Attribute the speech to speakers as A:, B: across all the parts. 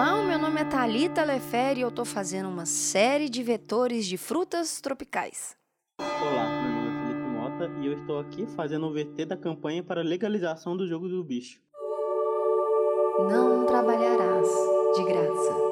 A: Olá, o meu nome é Thalita Lefere e eu tô fazendo uma série de vetores de frutas tropicais.
B: Olá, meu nome é Felipe Mota e eu estou aqui fazendo o VT da campanha para a legalização do jogo do bicho.
A: Não trabalharás de graça.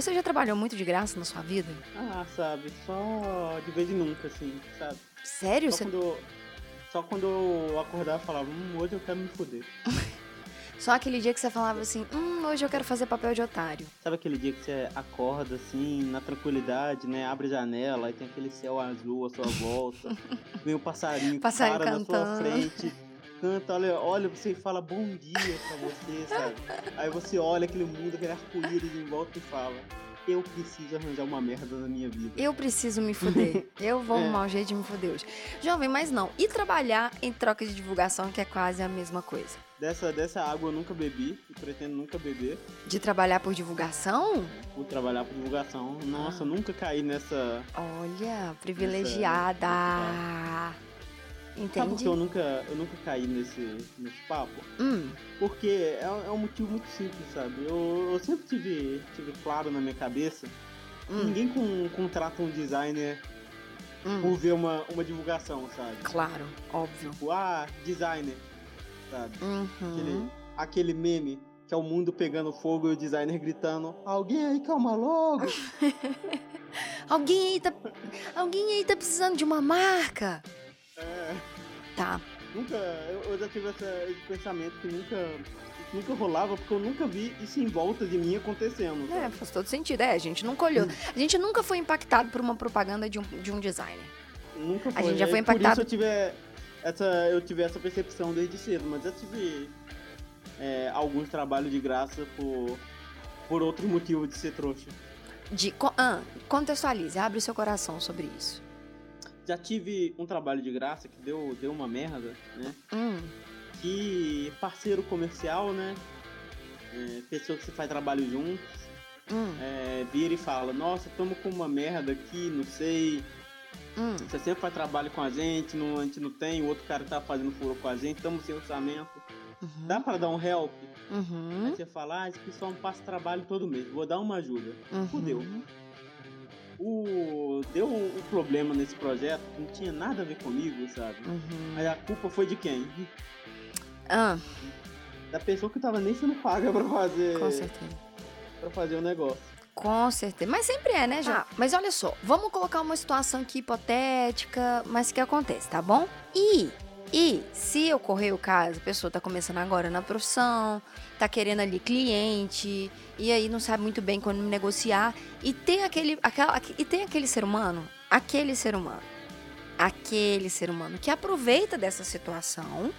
A: Você já trabalhou muito de graça na sua vida?
B: Ah, sabe, só de vez em nunca, assim, sabe?
A: Sério?
B: Só
A: Você...
B: quando, só quando eu acordava e falava, hum, hoje eu quero me foder.
A: Só aquele dia que você falava assim, hum, hoje eu quero fazer papel de otário.
B: Sabe aquele dia que você acorda assim, na tranquilidade, né? Abre a janela e tem aquele céu azul à sua volta, vem o passarinho, que
A: Passarinho
B: para na sua
A: cantando.
B: frente, canta, olha, olha você fala bom dia pra você, sabe? Aí você olha aquele mundo, aquele arco-íris em volta e fala, eu preciso arranjar uma merda na minha vida.
A: Eu preciso me fuder. Eu vou
B: É.
A: arrumar um jeito de me fuder hoje. Jovem, mas não. E trabalhar em troca de divulgação, que é quase a mesma coisa.
B: Dessa, dessa água eu nunca bebi e pretendo nunca beber.
A: De trabalhar por divulgação?
B: Vou trabalhar por divulgação. Nossa,
A: Ah.
B: nunca caí nessa.
A: Olha, privilegiada.
B: Sabe por
A: Entendi.
B: que eu nunca, eu nunca caí nesse, nesse papo?
A: Hum,
B: Porque é, é um motivo muito simples, sabe? Eu, eu sempre tive, tive claro na minha cabeça
A: hum,
B: ninguém com, contrata um designer
A: hum.
B: por ver uma, uma divulgação, sabe?
A: Claro, óbvio.
B: Tipo, ah, designer, sabe? Aquele,
A: Uhum.
B: aquele meme que é o mundo pegando fogo e o designer gritando: Alguém aí calma logo!
A: Alguém aí tá. Alguém aí tá precisando de uma marca?
B: É,
A: Tá.
B: nunca. Eu, eu já tive essa- esse pensamento que nunca. Nunca rolava, porque eu nunca vi isso em volta de mim acontecendo.
A: É,
B: sabe?
A: faz todo sentido. É, a gente nunca olhou. A gente nunca foi impactado por uma propaganda de um, de um designer.
B: Nunca foi.
A: gente já
B: É,
A: foi
B: Por
A: impactado-
B: isso eu tive essa, eu tive essa percepção desde cedo, mas eu tive é, alguns trabalhos de graça por, por outro motivo de ser trouxa.
A: De, ah, contextualize, abre o seu coração sobre isso.
B: Já tive um trabalho de graça que deu, deu uma merda, né?
A: Hum,
B: Que parceiro comercial, né? É, pessoa que você faz trabalho junto,
A: hum,
B: é, vira e fala, nossa, estamos com uma merda aqui, não sei.
A: hum.
B: Você sempre faz trabalho com a gente, não, a gente não tem, o outro cara tá fazendo furo com a gente, estamos sem orçamento.
A: Uhum,
B: Dá pra dar um help? Aí
A: uhum,
B: você fala, ah, esse pessoal não passa trabalho todo mês, vou dar uma ajuda.
A: uhum.
B: Fudeu. O... Deu um problema nesse projeto que não tinha nada a ver comigo, sabe?
A: Uhum.
B: Aí a culpa foi de quem?
A: Ah,
B: Da pessoa que tava nem sendo paga pra fazer,
A: com certeza.
B: pra fazer o negócio.
A: Com certeza. Mas sempre é, né, já? mas olha só, vamos colocar uma situação aqui hipotética, mas que acontece, tá bom? E, e se ocorrer o caso, a pessoa tá começando agora na profissão, tá querendo ali cliente, e aí não sabe muito bem quando negociar, e tem aquele, aquela, e tem aquele ser humano, aquele ser humano, aquele ser humano que aproveita dessa situação,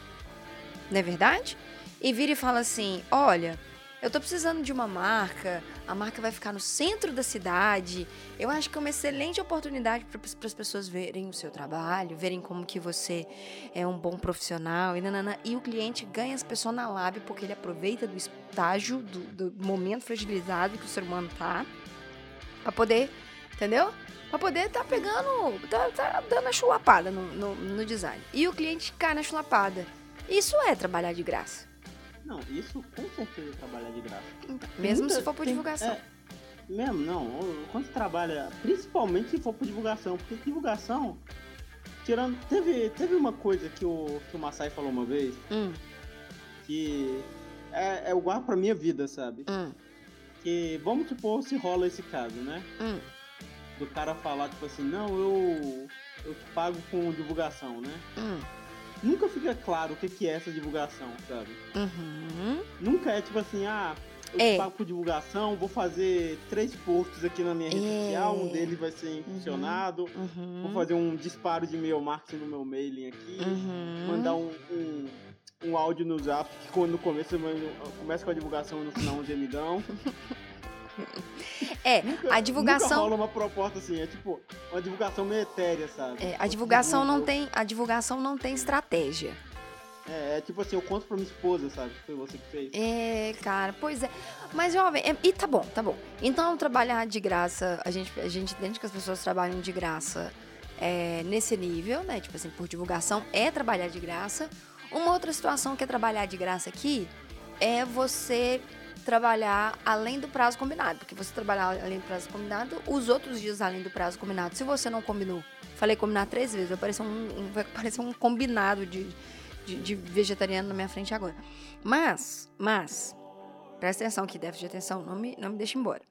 A: não é verdade? E vira e fala assim: olha, eu tô precisando de uma marca, a marca vai ficar no centro da cidade. Eu acho que é uma excelente oportunidade para as pessoas verem o seu trabalho, verem como que você é um bom profissional e nanana. E o cliente ganha as pessoas na lábia porque ele aproveita do estágio, do, do momento fragilizado que o ser humano tá, para poder, entendeu? Pra poder tá pegando, tá, tá dando a chulapada no, no, no design. E o cliente cai na chulapada. Isso é trabalhar de graça.
B: Não, isso com certeza trabalhar de graça.
A: Mesmo
B: Muita-
A: se for por
B: tem-
A: divulgação.
B: é, mesmo, não. Quando você trabalha, principalmente se for por divulgação, porque divulgação, tirando. Teve, teve uma coisa que o, que o Masai falou uma vez,
A: Hum,
B: que é, é igual pra minha vida, sabe?
A: hum,
B: Que vamos supor se rola esse caso, né?
A: hum.
B: Do cara falar, tipo assim, não, eu. Eu pago com divulgação, né?
A: Hum,
B: Nunca fica claro o que, que é essa divulgação, sabe?
A: uhum.
B: Nunca é tipo assim, ah, eu
A: É.
B: pago por divulgação, vou fazer três posts aqui na minha rede
A: É.
B: social, um deles vai ser impulsionado,
A: Uhum.
B: vou fazer um disparo de e-mail marketing no meu mailing aqui,
A: Uhum.
B: mandar um, um, um áudio no zap que quando no começo começa com a divulgação e no final um gemidão.
A: É,
B: Nunca,
A: a divulgação.
B: Nunca rola uma proposta assim, é tipo uma divulgação meio etérea, sabe?
A: É, a divulgação não tem, a divulgação não tem estratégia.
B: É, é tipo assim, eu conto pra minha esposa, sabe? Foi você que fez.
A: É, cara, pois é. Mas, jovem, é, e tá bom, tá bom. Então, trabalhar de graça, a gente, a gente entende que as pessoas trabalham de graça é, nesse nível, né? Tipo assim, por divulgação, é trabalhar de graça. Uma outra situação que é trabalhar de graça aqui é você trabalhar além do prazo combinado. Porque você trabalhar além do prazo combinado, os outros dias além do prazo combinado, se você não combinou, falei combinar três vezes, vai parecer um, parecer um combinado de, de, de vegetariano na minha frente agora. Mas, mas, presta atenção aqui, déficit de atenção, não me, não me deixe embora.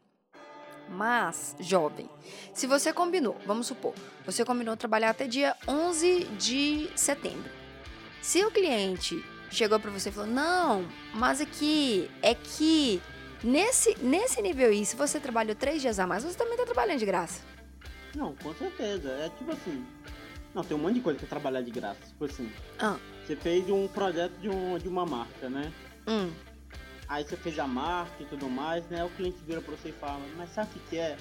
A: Mas, jovem, se você combinou, vamos supor, você combinou trabalhar até dia 11 de setembro. Se o cliente chegou para você e falou: Não, mas aqui é que nesse, nesse nível aí, se você trabalhou três dias a mais, você também tá trabalhando de graça.
B: Não, com certeza. É tipo assim. Não, tem um monte de coisa que é trabalhar de graça. Tipo assim.
A: Ah.
B: Você fez um projeto de, um, de uma marca, né?
A: Hum.
B: Aí você fez a marca e tudo mais, né? O cliente vira pra você e fala, mas sabe o que, é?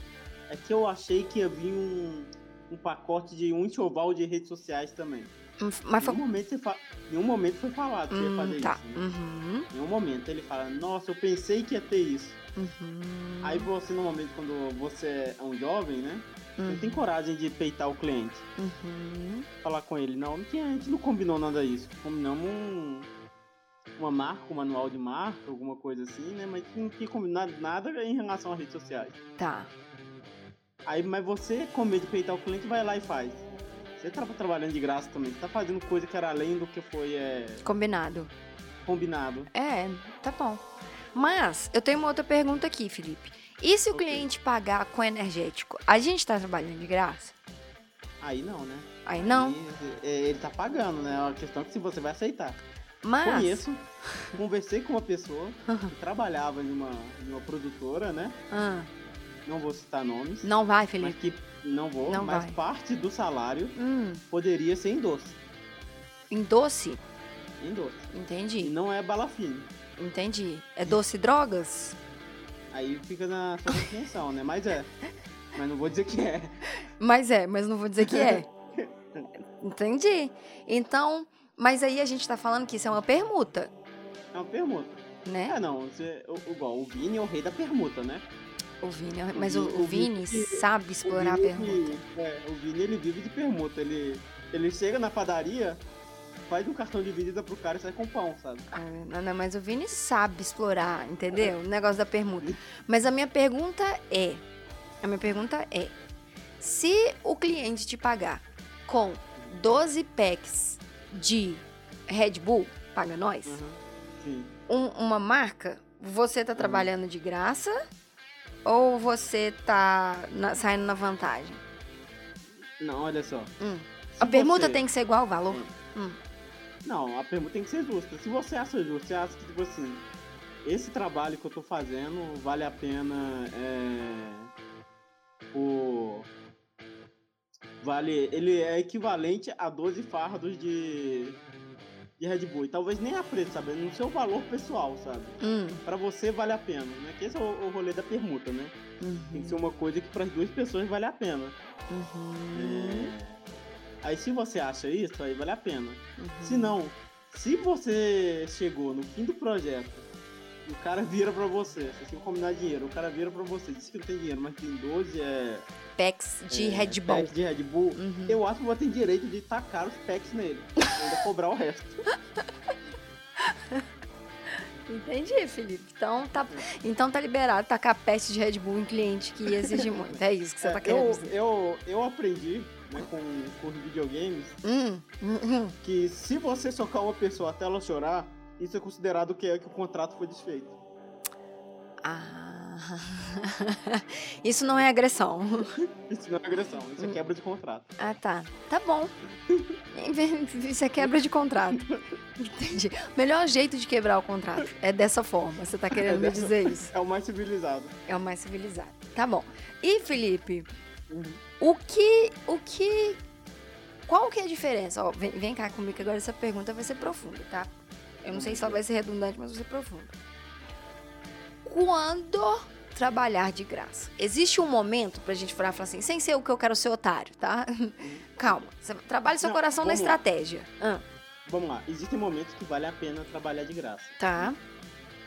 B: É que eu achei que ia vir um, um pacote de um enxoval de redes sociais também.
A: Mas foi.
B: Nenhum momento, fa... Nenhum momento foi falado que ia
A: Hum,
B: fazer
A: tá.
B: isso. Né?
A: Uhum.
B: Nenhum momento ele fala, nossa, eu pensei que ia ter isso.
A: Uhum.
B: Aí você, normalmente, quando você é um jovem, né? Você
A: Uhum.
B: não tem coragem de peitar o cliente.
A: Uhum.
B: Falar com ele, não, tinha, a gente não combinou nada disso. Combinamos um, uma marca, um manual de marca, alguma coisa assim, né? Mas não tinha combinado nada em relação às redes sociais.
A: Tá.
B: Aí, mas você, com medo de peitar o cliente, vai lá e faz. Você tá trabalhando de graça também, você tá fazendo coisa que era além do que foi é,
A: Combinado.
B: combinado.
A: É, tá bom. Mas eu tenho uma outra pergunta aqui, Felipe. E se o
B: Ok.
A: cliente pagar com energético, a gente tá trabalhando de graça?
B: Aí não, né?
A: Aí não.
B: Aí, é, ele tá pagando, né? É uma questão que se você vai aceitar.
A: Mas.
B: Conheço, conversei com uma pessoa que trabalhava em uma, em uma produtora, né?
A: Ah,
B: Não vou citar nomes.
A: não vai,
B: Mas
A: Felipe.
B: que não vou,
A: Não
B: mas
A: vai.
B: parte do salário
A: Hum,
B: poderia ser em doce.
A: em doce?
B: Em doce. E
A: Entendi.
B: não é bala fine.
A: Entendi. É doce e drogas?
B: Aí fica na sua compreensão, né? Mas é. Mas não vou dizer que é.
A: Mas é, mas não vou dizer que é. Entendi. Então, mas aí a gente tá falando que isso é uma permuta,
B: É uma permuta.
A: né?
B: É, não. Você, o, igual, o Vini é o rei da permuta, né?
A: O Vini, mas o,
B: Vini-
A: o
B: o
A: Vini
B: Vini-
A: sabe explorar a
B: Vini,
A: permuta.
B: É, o Vini, ele vive de permuta. Ele, ele chega na padaria, faz um cartão de visita pro cara e sai com pão, sabe?
A: Ah, Não, não, mas o Vini sabe explorar, entendeu? O negócio da permuta. Mas a minha pergunta é: a minha pergunta é: se o cliente te pagar com 12 packs de Red Bull, paga nós,
B: Uhum. Sim.
A: um- uma marca, você tá trabalhando de graça ou você tá na- saindo na vantagem?
B: Não, olha só.
A: Hum. A permuta
B: você-
A: tem que ser igual o valor?
B: Não, a pergunta tem que ser justa. Se você acha justo, você acha que, tipo assim, esse trabalho que eu tô fazendo vale a pena é, por. Vale. Ele é equivalente a 12 fardos de. De Red Bull. E talvez nem a preço, sabe? No seu valor pessoal, sabe?
A: Hum.
B: Pra você vale a pena, né? Que esse é o, o rolê da permuta, né? Tem que ser uma coisa que para as duas pessoas vale a pena.
A: Uhum.
B: É, Aí se você acha isso, aí vale a pena.
A: Uhum.
B: Se não, se você chegou no fim do projeto, o cara vira pra você, você tem que combinar dinheiro, o cara vira pra você, diz que não tem dinheiro, mas tem 12 é,
A: Packs de
B: é,
A: Red Bull.
B: packs de Red Bull,
A: Uhum.
B: eu acho que você tem direito de tacar os packs nele. ainda cobrar o resto.
A: Entendi, Felipe. Então tá, então tá liberado tacar peste de Red Bull em cliente que exige muito. É isso que você
B: É,
A: tá querendo
B: eu,
A: dizer.
B: eu, eu aprendi né, com, com os videogames
A: Hum, hum, hum.
B: que se você socar uma pessoa até ela chorar, isso é considerado que, é, que o contrato foi desfeito.
A: Ah. Isso não é agressão.
B: Isso não é agressão, isso é quebra de contrato.
A: Ah, tá. Tá bom. Isso é quebra de contrato. Entendi. Melhor jeito de quebrar o contrato é dessa forma. Você tá querendo me dizer isso?
B: É o mais civilizado.
A: É o mais civilizado. Tá bom. E, Felipe,
B: Uhum.
A: o que. O que. Qual que é a diferença? Ó, vem, vem cá comigo que agora essa pergunta vai ser profunda, tá? Eu não sei se ela vai ser redundante, mas vai ser profunda. Quando trabalhar de graça. Existe um momento pra gente falar assim, sem ser o que eu quero ser otário, tá? Calma. Você trabalha seu
B: Não,
A: coração na estratégia. Ah,
B: Vamos lá, existem momentos que vale a pena trabalhar de graça.
A: tá.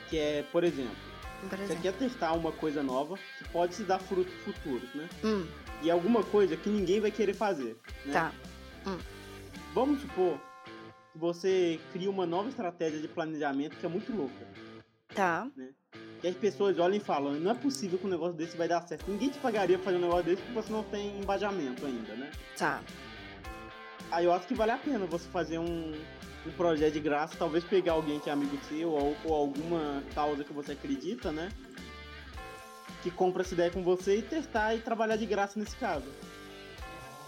B: Que é, por exemplo,
A: Por
B: você
A: exemplo.
B: quer testar uma coisa nova que pode se dar frutos futuros, né?
A: Hum,
B: E alguma coisa que ninguém vai querer fazer. Né?
A: tá.
B: Vamos supor você cria uma nova estratégia de planejamento que é muito louca.
A: Tá.
B: Que as pessoas olham e falam, não é possível que um negócio desse vai dar certo. Ninguém te pagaria pra fazer um negócio desse porque você não tem embajamento ainda, né?
A: Tá.
B: Aí eu acho que vale a pena você fazer um, um projeto de graça, talvez pegar alguém que é amigo seu ou, ou alguma causa que você acredita, né? Que compra essa ideia com você e testar e trabalhar de graça nesse caso.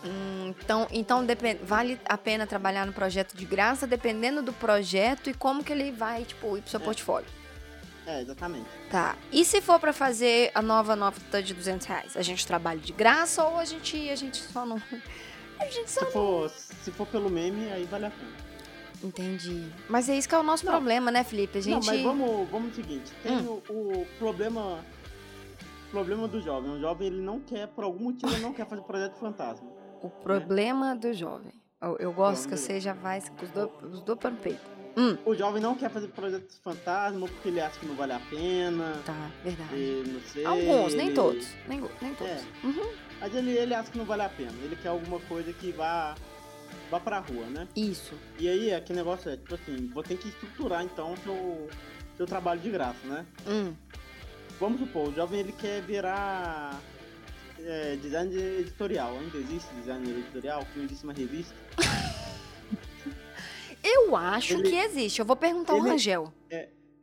A: Hum, então, então vale a pena trabalhar no projeto de graça, dependendo do projeto e como que ele vai, tipo, ir pro seu
B: É.
A: portfólio.
B: É, exatamente.
A: Tá. E se for pra fazer a nova nota de 200 reais? A gente trabalha de graça ou a gente, a gente só não... A gente só
B: Se for, se for pelo meme, aí vale a pena.
A: Entendi. Mas é isso que é o nosso
B: Não.
A: problema, né, Felipe? A gente...
B: Não, mas vamos, vamos no seguinte, tem
A: Hum.
B: o, o problema problema do jovem. O jovem, ele não quer, por algum motivo, ele não quer fazer projeto fantasma.
A: O problema do jovem. Eu, eu gosto que você já vai com os dois os peito. Hum,
B: O jovem não quer fazer projeto fantasma porque ele acha que não vale a pena,
A: tá, verdade.
B: e não sei...
A: Alguns, nem
B: ele-
A: todos. Nem, nem todos.
B: É.
A: Uhum.
B: Mas ele, ele acha que não vale a pena. Ele quer alguma coisa que vá, vá pra rua, né?
A: Isso.
B: E aí, aquele negócio é, tipo assim, vou ter que estruturar, então, seu, seu trabalho de graça, né?
A: Hum.
B: Vamos supor, o jovem, ele quer virar é, designer editorial. Ainda existe designer editorial? Não existe uma revista?
A: Eu acho
B: Ele-
A: que existe. Eu vou perguntar ao
B: ele-
A: Rangel.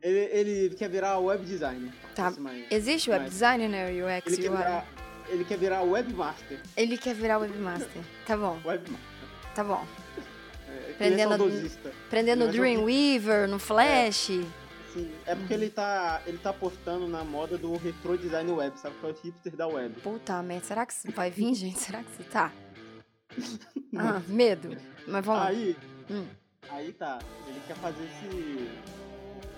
B: Ele, ele quer virar web designer.
A: Tá.
B: Mais-
A: Existe web designer, né? UX,
B: Ele quer,
A: UI?
B: virar, ele quer virar webmaster.
A: Ele quer virar webmaster. Tá bom,
B: Webmaster.
A: tá bom.
B: É, é
A: Aprendendo no Dreamweaver, no Flash.
B: Sim, é porque ele tá, ele tá apostando na moda do retro design web, sabe? Que é o hipster da web.
A: Puta merda, será que vai vir, gente? Será que isso tá? Ah, medo. Mas vamos lá.
B: Aí,
A: Hum.
B: aí tá, ele quer fazer esse,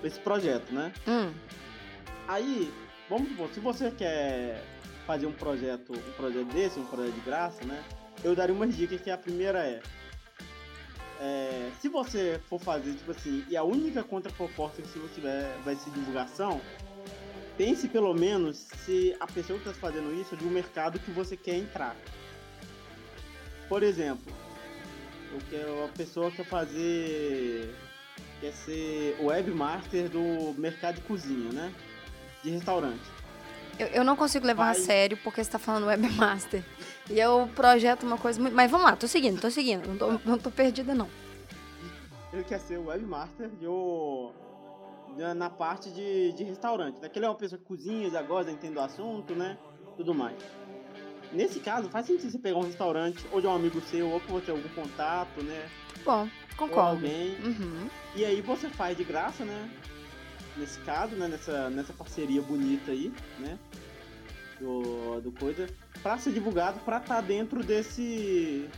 B: esse projeto, né?
A: Hum.
B: Aí, vamos supor, se você quer fazer um projeto, um projeto desse, um projeto de graça, né? Eu daria umas dicas que a primeira é, é, se você for fazer, tipo assim, e a única contraproposta que você tiver vai ser divulgação, pense pelo menos se a pessoa que está fazendo isso é de um mercado que você quer entrar. Por exemplo, eu quero, a pessoa quer fazer. quer ser webmaster do mercado de cozinha, né? De restaurante.
A: Eu, eu não consigo levar a
B: Vai.
A: sério porque você tá falando webmaster. E eu projeto uma coisa muito. Mas vamos lá, tô seguindo, tô seguindo. Não tô, não tô perdida, não.
B: Ele quer ser webmaster de o- na- parte de, de restaurante. Daquele é uma pessoa que cozinha, já gosta, entende do assunto, né? Tudo mais. Nesse caso, faz sentido você pegar um restaurante, ou de um amigo seu, ou que você tem algum contato, né?
A: Bom,
B: Ou
A: concordo.
B: alguém.
A: Uhum.
B: E aí você faz de graça, né? Nesse caso, né? Nessa, nessa parceria bonita aí, né? Do, do coisa. Pra ser divulgado, pra estar dentro desse.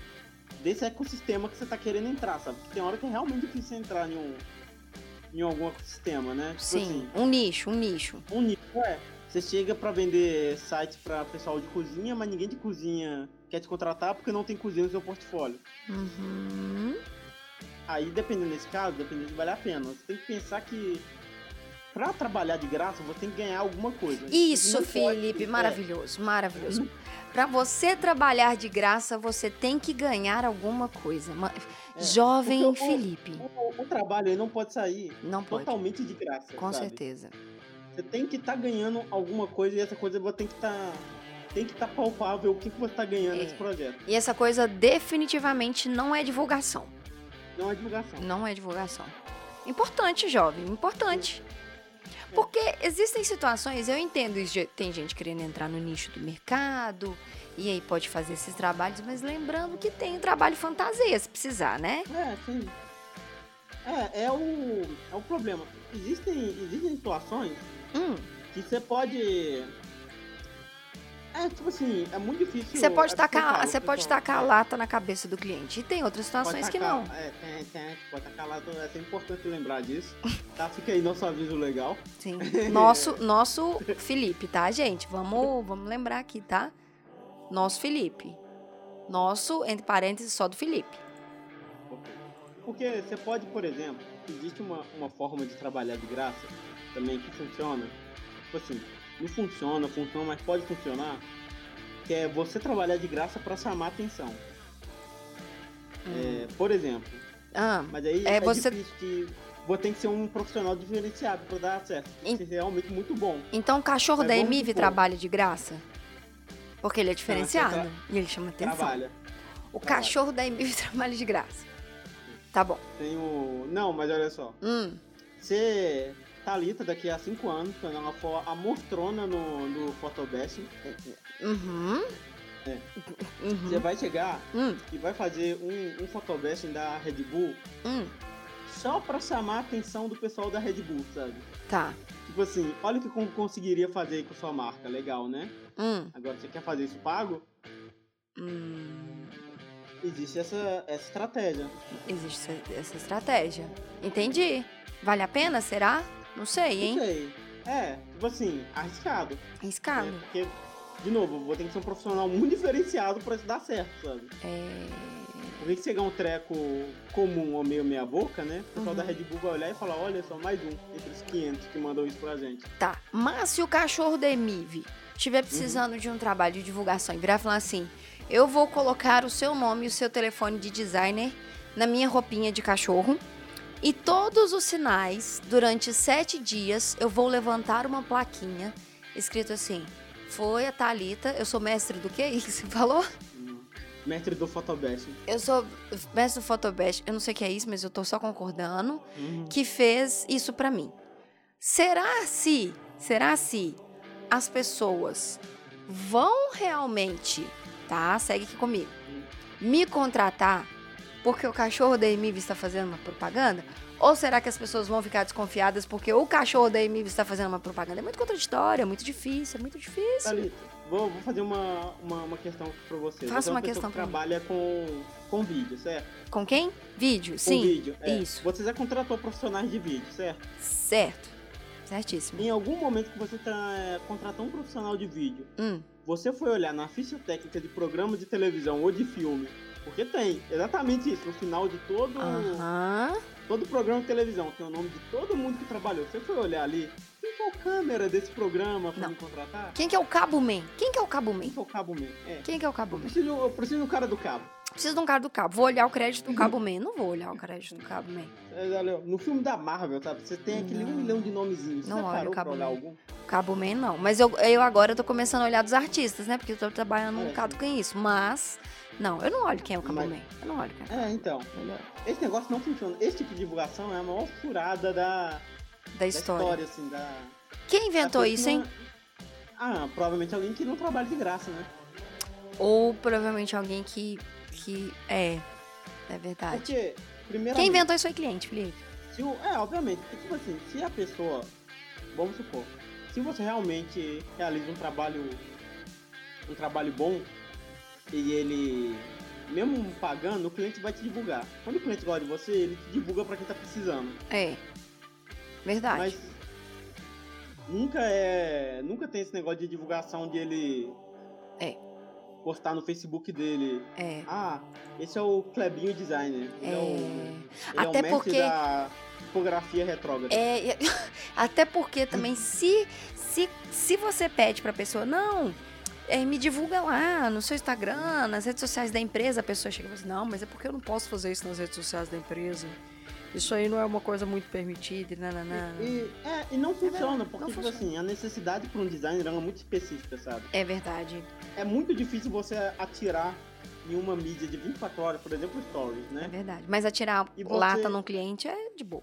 B: Desse ecossistema que você tá querendo entrar, sabe? Porque tem hora que é realmente difícil entrar em um. Em algum ecossistema, né? Tipo
A: Sim,
B: assim,
A: um nicho, um nicho.
B: um nicho é. Você chega pra vender site pra pessoal de cozinha, mas ninguém de cozinha quer te contratar porque não tem cozinha no seu portfólio.
A: Uhum.
B: Aí, dependendo desse caso, dependendo de vale a pena. Você tem que pensar que pra trabalhar de graça, você tem que ganhar alguma coisa.
A: Isso,
B: Não pode-
A: Felipe,
B: é,
A: maravilhoso, maravilhoso. Pra você trabalhar de graça, você tem que ganhar alguma coisa.
B: É,
A: Jovem
B: o-
A: Felipe,
B: O, o trabalho aí não pode sair
A: não pode.
B: totalmente de graça.
A: Com
B: sabe?
A: certeza.
B: Você tem que estar ganhando alguma coisa e essa coisa você tem que estar. tem que estar palpável o que, que você está ganhando
A: É.
B: nesse projeto.
A: E essa coisa definitivamente não é divulgação.
B: Não é divulgação.
A: Não é divulgação. Importante, jovem, importante. Porque existem situações, eu entendo tem gente querendo entrar no nicho do mercado, e aí pode fazer esses trabalhos, mas lembrando que tem o trabalho fantasia, se precisar, né?
B: É, sim. É, é o, é o problema. Existem, existem situações
A: Hum,
B: que você pode. É, É, tipo assim, é muito difícil.
A: Você pode
B: é
A: tacar, você pode tacar a
B: é,
A: lata na cabeça do cliente. E tem outras situações que
B: tacar-
A: não.
B: É, tem, tem, pode tacar lá, é sempre importante lembrar disso. Tá, fica aí nosso aviso legal.
A: Sim. Nosso, nosso Felipe, tá, gente? Vamos, vamos lembrar aqui, tá? Nosso Felipe. Nosso, entre parênteses, só do Felipe.
B: Porque você pode, por exemplo, existe uma, uma forma de trabalhar de graça também que funciona. Tipo assim, não funciona, funciona, mas pode funcionar. Que é você trabalhar de graça para chamar atenção. É, por exemplo,
A: Ah,
B: mas aí
A: É,
B: é,
A: você-
B: que você tem que ser um profissional diferenciado para dar certo. Tem
A: Em-
B: que ser realmente muito bom.
A: então o cachorro
B: Mas
A: da
B: vamos
A: Emive trabalha de graça? Porque ele é diferenciado.
B: tra-
A: E ele chama atenção.
B: Trabalha.
A: O
B: trabalha.
A: cachorro da Emive trabalha de graça. Tá bom.
B: Tem o. Não, mas olha só.
A: Hum,
B: Você, Thalita, daqui a 5 anos, quando ela for a mostrona no, no Photobest,
A: uhum.
B: É.
A: Uhum.
B: você vai chegar
A: Hum,
B: e vai fazer um, um Photobest da Red Bull
A: hum,
B: só pra chamar a atenção do pessoal da Red Bull, sabe?
A: tá.
B: Tipo assim, olha o que con- conseguiria fazer com sua marca, legal, né?
A: Hum,
B: Agora, você quer fazer isso pago?
A: hum.
B: Existe essa, essa estratégia.
A: Existe essa estratégia. Entendi. Vale a pena, será? Não sei, hein?
B: Não sei. É, tipo assim, arriscado.
A: Arriscado.
B: né? Porque, de novo, vou ter que ser um profissional muito diferenciado pra isso dar certo, sabe?
A: É...
B: Porque se chegar um treco comum ou meio meia boca, né? O pessoal
A: Uhum.
B: da Red Bull vai olhar e falar, olha só, mais um entre os 500 que mandam isso pra gente.
A: Tá, mas se o cachorro da Emive estiver precisando de um trabalho de divulgação e virar e falar assim, eu vou colocar o seu nome e o seu telefone de designer na minha roupinha de cachorro e todos os sinais, durante sete dias, eu vou levantar uma plaquinha escrito assim, foi a Thalita, eu sou mestre do que isso que você falou?
B: Mestre do Photobest.
A: Eu sou mestre do Photobest, eu não sei o que é isso, mas eu tô só concordando.
B: Uhum.
A: que fez isso pra mim. Será se, será se as pessoas vão realmente, tá? Segue aqui comigo. Me contratar porque o cachorro da Emive está fazendo uma propaganda? Ou será que as pessoas vão ficar desconfiadas porque o cachorro da Emive está fazendo uma propaganda? É muito contraditório, é muito difícil, é muito difícil.
B: Thalita, vou, vou fazer uma, uma, uma questão pra você.
A: Faça
B: você é
A: uma
B: pessoa
A: questão
B: que
A: pra mim.
B: trabalha com, com vídeo, certo?
A: Com quem? Vídeo,
B: Com
A: sim.
B: vídeo. é.
A: isso.
B: Você já contratou profissionais de vídeo, certo?
A: Certo. Certíssimo.
B: Em algum momento que você tá, é, contratou um profissional de vídeo,
A: Hum,
B: você foi olhar na ficha técnica de programa de televisão ou de filme, porque tem exatamente isso, no final de todo,
A: Aham.
B: todo programa de televisão, tem o nome de todo mundo que trabalhou. Você foi olhar ali, quem que é o câmera desse programa pra
A: Não.
B: me contratar?
A: Quem que é o Cabo Man? Quem que é o Cabo
B: Quem
A: Man?
B: que é o cabo mesmo? É.
A: Quem que é o Cabo
B: Eu
A: Man?
B: preciso, eu preciso do cara do cabo.
A: Preciso de um cara do cabo. Vou olhar o crédito do Cabo Man. Não vou olhar o crédito do Cabo Man.
B: É, olha, No filme da Marvel, sabe? Você tem aquele
A: Não.
B: um milhão de nomezinhos. Você
A: Não
B: parou
A: o Cabo Man.
B: algum?
A: Cabo Man, não. Mas eu, eu agora tô começando a olhar dos artistas, né? Porque eu tô trabalhando um
B: É,
A: bocado
B: sim.
A: com isso. Mas, não, eu não olho quem é o Cabo
B: Mas-.
A: Eu não olho quem é.
B: É, então.
A: Entendeu?
B: Esse negócio não funciona. Esse tipo de divulgação é a maior furada da,
A: Da
B: da
A: história.
B: história, assim, da.
A: Quem inventou
B: da
A: isso, hein?
B: Ah, provavelmente alguém que não trabalha de graça, né?
A: Ou provavelmente alguém que. que é. É verdade.
B: Porque, primeiro.
A: Quem inventou isso foi cliente, Felipe.
B: Se o, é, obviamente. Porque, tipo assim, se a pessoa. Vamos supor. Se você realmente realiza um trabalho. Um trabalho bom. E ele. Mesmo pagando, o cliente vai te divulgar. Quando o cliente gosta de você, ele te divulga pra quem tá precisando.
A: É. Verdade.
B: Mas. Nunca é. Nunca tem esse negócio de divulgação de ele.
A: É.
B: Postar no Facebook dele.
A: É.
B: Ah, esse é o Clebinho Designer. Ele é, o, ele
A: Até
B: é o mestre
A: porque-
B: da tipografia retrógrada.
A: É, até porque também se se, se você pede pra pessoa, não, é, me divulga lá no seu Instagram, nas redes sociais da empresa, a pessoa chega e fala assim, não, mas é porque eu não posso fazer isso nas redes sociais da empresa. Isso aí não é uma coisa muito permitida e nananã.
B: E, é, e não funciona,
A: verdade,
B: porque,
A: não
B: tipo
A: funciona.
B: assim, a necessidade para um designer é muito específica, sabe?
A: É verdade.
B: É muito difícil você atirar em uma mídia de 24 horas, por exemplo, stories,
A: É
B: né?
A: verdade. Mas atirar
B: E você-
A: lata no cliente é de boa.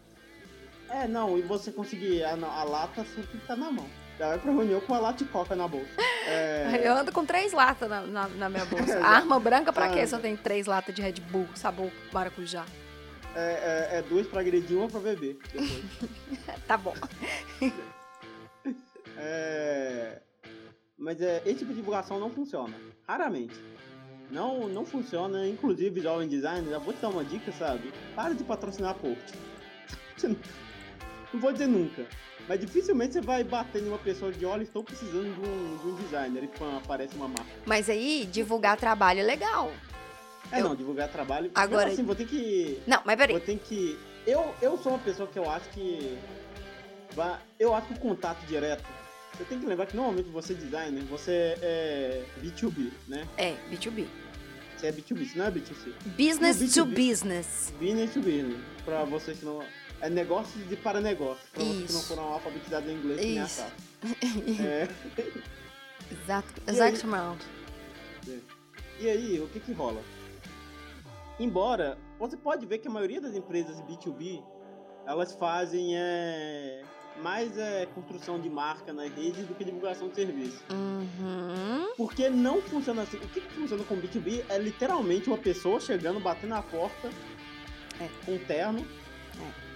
B: É, não, e você conseguir, a, a lata sempre tá na mão. Já vai pra reunião com a lata de coca na bolsa. É,
A: Eu ando com três latas na, na, na minha bolsa.
B: Já-
A: Arma branca pra quê?
B: anda.
A: Se eu tenho três latas de Red Bull, sabor maracujá.
B: é, é, é duas pra agredir e uma pra beber.
A: Tá bom.
B: É, mas é, esse tipo de divulgação não funciona. Raramente. Não, não funciona, inclusive jovem design, já vou te dar uma dica, sabe? Para de patrocinar a Post. Não vou dizer nunca. Mas dificilmente você vai bater em uma pessoa de olha, estou precisando de um, de um designer e pã, aparece uma marca.
A: Mas aí, divulgar trabalho é legal.
B: É, eu... não, divulgar trabalho.
A: Agora.
B: assim, vou ter que.
A: Não, mas peraí.
B: Vou ter que. Eu, eu sou uma pessoa que eu acho que. Eu acho que o contato direto. Você tem que lembrar que normalmente você é designer, você é B2B, né?
A: É, B2B.
B: Você é B2B, você não é B2C.
A: Business B2B. to business.
B: Business to business. Pra vocês que não. É negócio de para negócio. Isso. vocês que não foram alfabetizados em inglês, nem a é.
A: Exato, exatamente.
B: É. E aí, o que que rola? Embora, você pode ver que a maioria das empresas B2B, elas fazem é, mais é, construção de marca na rede do que divulgação de serviço.
A: Uhum.
B: Porque não funciona assim. O que, que funciona com B2B é literalmente uma pessoa chegando, batendo na porta é. com um terno.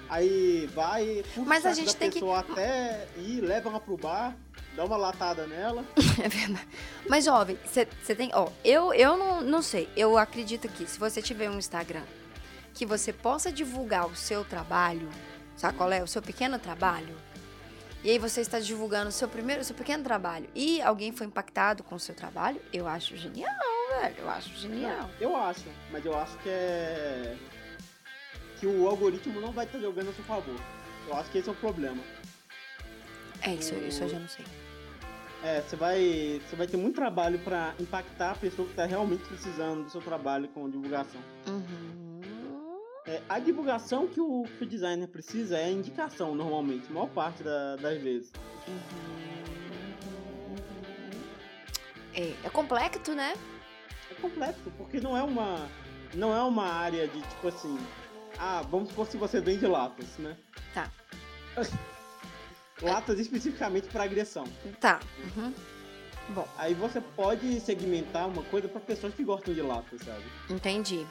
B: Aí vai,
A: puxa Mas a gente tem
B: pessoa que... até ir, leva ela pro bar, dá uma latada nela.
A: é verdade. Mas, jovem, você tem. Ó, eu, eu não, não sei. Eu acredito que se você tiver um Instagram que você possa divulgar o seu trabalho, sabe qual é? O seu pequeno trabalho. E aí você está divulgando o seu primeiro, o seu pequeno trabalho. E alguém foi impactado com o seu trabalho, eu acho genial, velho. Eu acho genial. Não,
B: eu acho, mas eu acho que é que o algoritmo não vai estar jogando a seu favor. Eu acho que esse é o problema.
A: É, isso, o... isso eu já não sei.
B: É, você vai, você vai ter muito trabalho para impactar a pessoa que está realmente precisando do seu trabalho com divulgação.
A: Uhum.
B: É, a divulgação que o, designer precisa é a indicação, normalmente, a maior parte da, das vezes.
A: Uhum. É, é complexo, né?
B: É complexo, porque não é uma não é uma área de tipo assim, ah, vamos supor se você vende latas, né?
A: Tá.
B: latas especificamente para agressão.
A: Tá. Uhum. Bom.
B: Aí você pode segmentar uma coisa para pessoas que gostam de latas, sabe?
A: Entendi.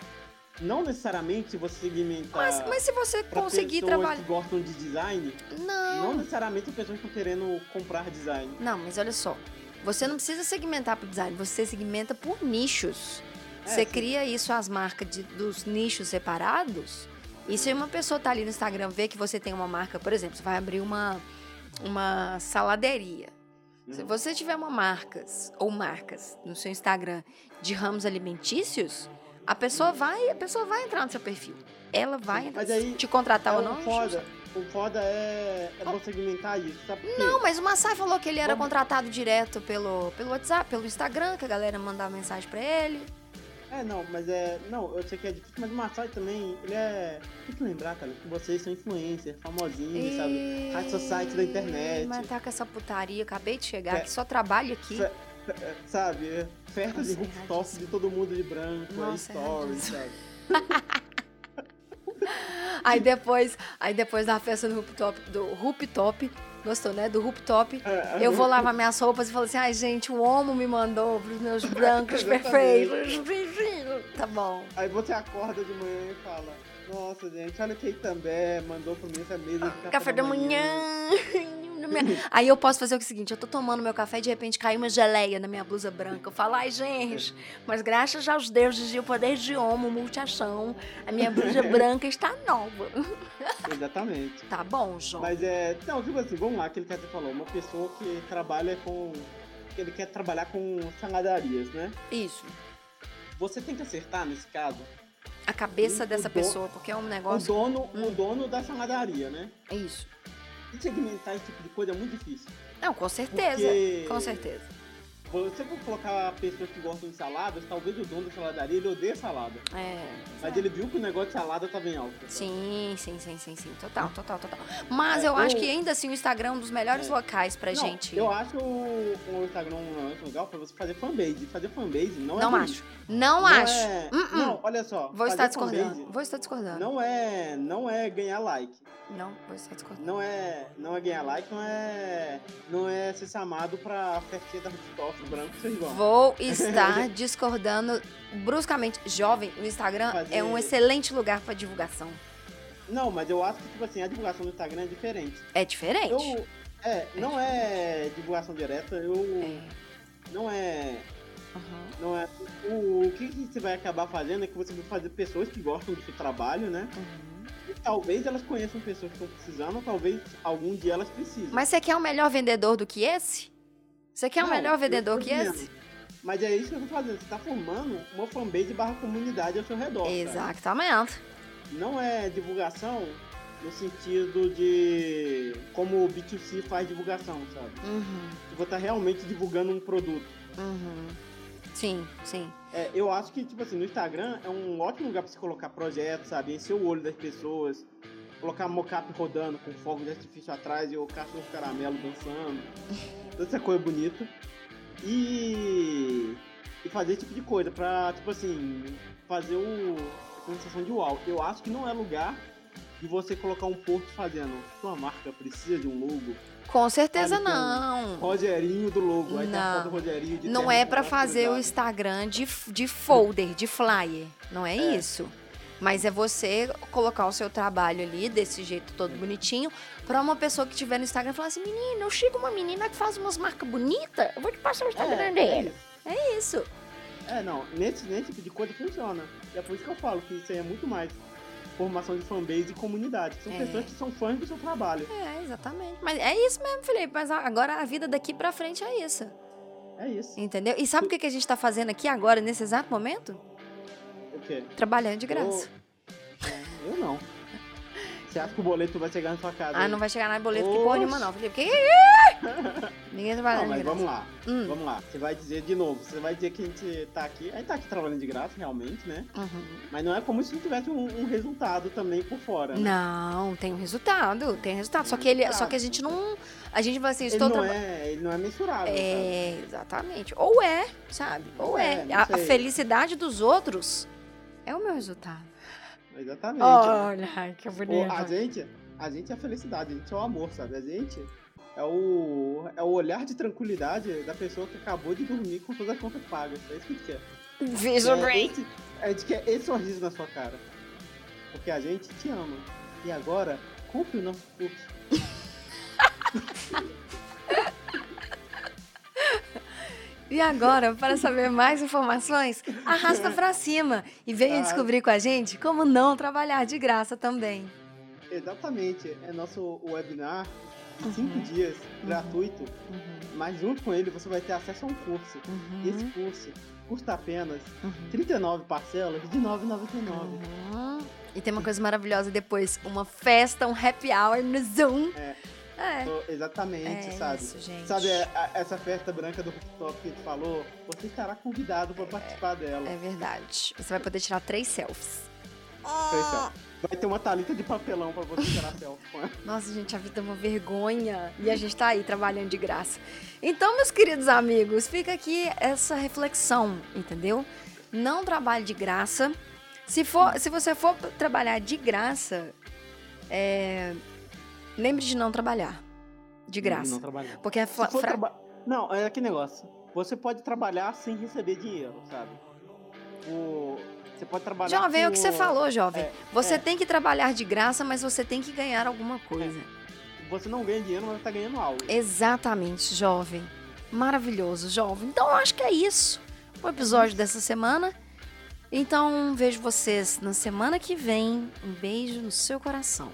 B: Não necessariamente se você segmentar.
A: Mas, mas se você conseguir trabalhar.
B: que gostam de design.
A: Não.
B: Não necessariamente pessoas que estão querendo comprar design.
A: Não, mas olha só. Você não precisa segmentar por design, você segmenta por nichos. É, você cria isso as marcas de, dos nichos separados e se uma pessoa tá ali no Instagram vê que você tem uma marca, por exemplo, você vai abrir uma, uma saladeria. Uhum. Se você tiver uma marcas ou marcas no seu Instagram de ramos alimentícios, a pessoa vai, a pessoa vai entrar no seu perfil. Ela vai
B: aí,
A: te contratar
B: é
A: ou não.
B: Foda. O foda é, é você segmentar isso, sabe por quê?
A: Não, mas o Massai falou que ele era contratado direto pelo, pelo WhatsApp, pelo Instagram, que a galera mandava mensagem para ele.
B: É, não, mas é. Não, eu sei que é difícil, mas o Massai também, ele é. Tem que lembrar, cara, que vocês são influencers, famosinhos, e... sabe? High Society da internet.
A: Mas tá com essa putaria, acabei de chegar, é... que só trabalho aqui.
B: É, sabe? Festa de rooftop de todo mundo de branco, Nossa, aí stories, sabe?
A: aí depois, aí depois da festa do rooftop, do rooftop Gostou, né? Do rooftop. É, eu vou lavar minhas roupas e falo assim: ai, gente, o Omo me mandou pros meus brancos perfeitos. tá bom.
B: Aí você acorda de manhã e fala: Nossa, gente, olha quem também mandou pra mim essa mesa de café,
A: café da manhã. manhã. Aí eu posso fazer o seguinte: eu tô tomando meu café e de repente cai uma geleia na minha blusa branca. Eu falo, ai, gente, mas graças aos deuses e o poder de homo, multiação, a minha blusa branca está nova.
B: Exatamente.
A: Tá bom, João.
B: Mas é. Não, tipo assim, vamos lá, aquele que você falou, uma pessoa que trabalha com. Ele quer trabalhar com saladarias, né?
A: Isso.
B: Você tem que acertar nesse caso
A: a cabeça dessa o pessoa, porque é um negócio.
B: O dono, hum. o dono da saladaria, né?
A: Isso
B: segmentar esse tipo de coisa é muito difícil.
A: Não, com certeza. Porque... Com certeza.
B: Você for colocar pessoas que gostam de saladas, talvez o dono da saladaria ele odeie salada.
A: É.
B: Mas ele viu que o negócio de salada tava em alta.
A: Sim, sim, sim, sim, sim. Total, total, total. Mas é, eu, eu, acho que ainda assim o Instagram é um dos melhores é. locais pra
B: não,
A: gente.
B: Eu acho o, o Instagram um legal pra você fazer fanbase. Fazer fanbase não é.
A: Não acho. Não, não acho.
B: É... Uh -uh. Não, olha só.
A: Vou estar discordando. Vou estar discordando.
B: Não é, não é ganhar like.
A: Não, vou estar discordando.
B: Não é, não é ganhar like, não é, não é ser chamado pra festinha da rooftop branco, vocês vão.
A: Vou estar discordando bruscamente. Jovem, o Instagram Fazer... é um excelente lugar para divulgação.
B: Não, mas eu acho que, tipo assim, a divulgação do Instagram é diferente.
A: É diferente?
B: Eu, é, é não é divulgação direta, eu... É. não é. Uhum. Não é. O, o que, que, você vai acabar fazendo é que você vai fazer pessoas que gostam do seu trabalho, né? Uhum. Talvez elas conheçam pessoas que estão precisando, talvez algum dia elas precisem.
A: Mas você quer um melhor vendedor do que esse? Você quer não, um melhor vendedor que esse?
B: Mas é isso que eu tô fazendo. Você tá formando uma fanbase barra comunidade ao seu redor.
A: Exatamente. Sabe?
B: Não é divulgação no sentido de como o B2C faz divulgação, sabe? Uhum. Você tá realmente divulgando um produto.
A: Uhum. Sim, sim.
B: É, eu acho que, tipo assim, no Instagram é um ótimo lugar pra você colocar projetos, sabe? Encher o olho das pessoas. Colocar mocap rodando com fogo de artifício atrás e o cachorro caramelo dançando. Toda essa coisa bonita. E, e fazer esse tipo de coisa pra, tipo assim, fazer o, a sensação de uau. Eu acho que não é lugar de você colocar um post fazendo sua marca precisa de um logo.
A: Com certeza não.
B: Rogerinho do logo. Aí não. Tá Rogerinho de
A: não é para fazer o Instagram de, de folder, de flyer. Não é, é, isso. Mas é você colocar o seu trabalho ali desse jeito todo bonitinho para uma pessoa que tiver no Instagram falar assim: menina, eu chego uma menina que faz umas marcas bonitas, eu vou te passar o Instagram é, dele. É isso. é isso.
B: É, não, nesse, nesse tipo de coisa funciona. E é por isso que eu falo que isso aí é muito mais formação de fanbase e comunidade. São é. pessoas que são fãs do seu trabalho.
A: É, exatamente. Mas é isso mesmo, Felipe. Mas agora a vida daqui pra frente é isso.
B: É isso.
A: Entendeu? E sabe o que a gente tá fazendo aqui agora, nesse exato momento?
B: O quê?
A: Trabalhando de graça.
B: Eu, é, eu não. Você acha que o boleto vai chegar na sua casa?
A: Ah,
B: aí?
A: não vai chegar na boleto Oxi. que porra nenhuma, não. Felipe, que... Ninguém trabalha
B: Não, mas vamos lá. Hum. Vamos lá. Você vai dizer de novo. Você vai dizer que a gente tá aqui. A gente tá aqui trabalhando de graça, realmente, né? Uhum. Mas não é como se não tivesse um, um resultado também por fora. Né?
A: Não, tem um resultado. Tem um resultado. Só que, ele, só que a gente não. A gente vai assim,
B: ele
A: estou
B: não é, Ele não é mensurável.
A: É, sabe? exatamente. Ou é, sabe? Ou é. é. A, a felicidade dos outros é o meu resultado.
B: Exatamente.
A: Olha, que bonito.
B: A gente, a gente é a felicidade, a gente é o amor, sabe? A gente é o, é o olhar de tranquilidade da pessoa que acabou de dormir com todas as contas pagas. É isso que a gente quer.
A: Visual é,
B: esse, a gente quer esse sorriso na sua cara. Porque a gente te ama. E agora, compre o nosso curso.
A: E agora, para saber mais informações, arrasta para cima e venha descobrir com a gente como não trabalhar de graça também.
B: Exatamente, é nosso webinar de uhum. cinco dias, uhum. gratuito, uhum. mas junto com ele você vai ter acesso a um curso. Uhum. E esse curso custa apenas uhum. 39 parcelas de 9,99.
A: Uhum. E tem uma coisa maravilhosa depois, uma festa, um happy hour no Zoom.
B: É. É. exatamente, é sabe? Isso, gente. Sabe a, essa festa branca do rooftop que a gente falou? Você estará convidado para participar dela.
A: É verdade. Você vai poder tirar três selfies.
B: Três selfies. Vai ter uma talita de papelão pra você tirar selfie com ela.
A: Nossa, gente, a vida é uma vergonha. E a gente tá aí trabalhando de graça. Então, meus queridos amigos, fica aqui essa reflexão, entendeu? Não trabalhe de graça. Se, for, se você for trabalhar de graça, é, lembre de não trabalhar. De graça. Não trabalhar. Porque é fra...
B: traba... Não, é aquele negócio. Você pode trabalhar sem receber dinheiro, sabe? O você pode trabalhar.
A: Jovem, é o que você falou, jovem. É, você é. tem que trabalhar de graça, mas você tem que ganhar alguma coisa.
B: É. Você não ganha dinheiro, mas está ganhando algo.
A: Exatamente, jovem. Maravilhoso, jovem. Então, eu acho que é isso. O episódio dessa semana. Então, vejo vocês na semana que vem. Um beijo no seu coração.